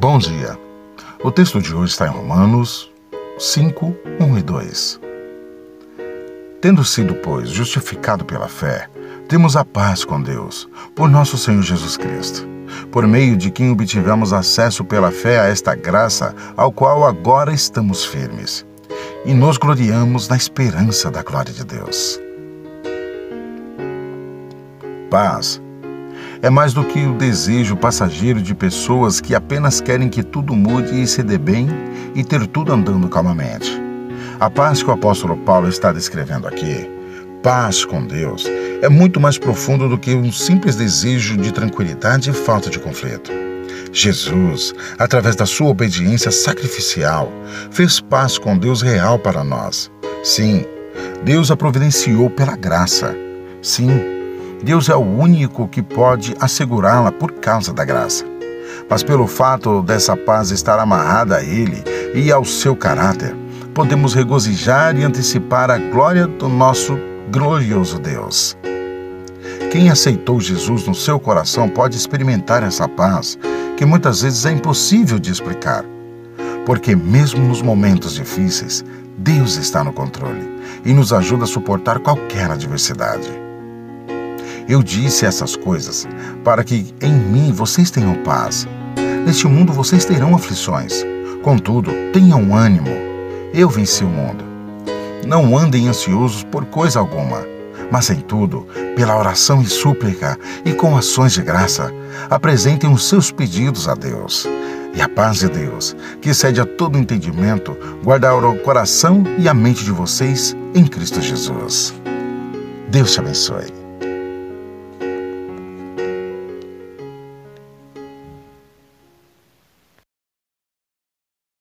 Bom dia. O texto de hoje está em Romanos 5, 1 e 2. Tendo sido, pois, justificado pela fé, temos a paz com Deus, por nosso Senhor Jesus Cristo, por meio de quem obtivemos acesso pela fé a esta graça, ao qual agora estamos firmes, e nos gloriamos na esperança da glória de Deus. Paz é mais do que o desejo passageiro de pessoas que apenas querem que tudo mude e se dê bem e ter tudo andando calmamente. A paz que o apóstolo Paulo está descrevendo aqui, paz com Deus, é muito mais profundo do que um simples desejo de tranquilidade e falta de conflito. Jesus, através da sua obediência sacrificial, fez paz com Deus real para nós. Sim, Deus a providenciou pela graça. Sim, Deus é o único que pode assegurá-la por causa da graça. Mas pelo fato dessa paz estar amarrada a Ele e ao seu caráter, podemos regozijar e antecipar a glória do nosso glorioso Deus. Quem aceitou Jesus no seu coração pode experimentar essa paz que muitas vezes é impossível de explicar. Porque, mesmo nos momentos difíceis, Deus está no controle e nos ajuda a suportar qualquer adversidade. Eu disse essas coisas para que em mim vocês tenham paz. Neste mundo vocês terão aflições. Contudo, tenham ânimo. Eu venci o mundo. Não andem ansiosos por coisa alguma, mas em tudo, pela oração e súplica e com ações de graça, apresentem os seus pedidos a Deus. E a paz de Deus, que excede a todo entendimento, guardará o coração e a mente de vocês em Cristo Jesus. Deus te abençoe.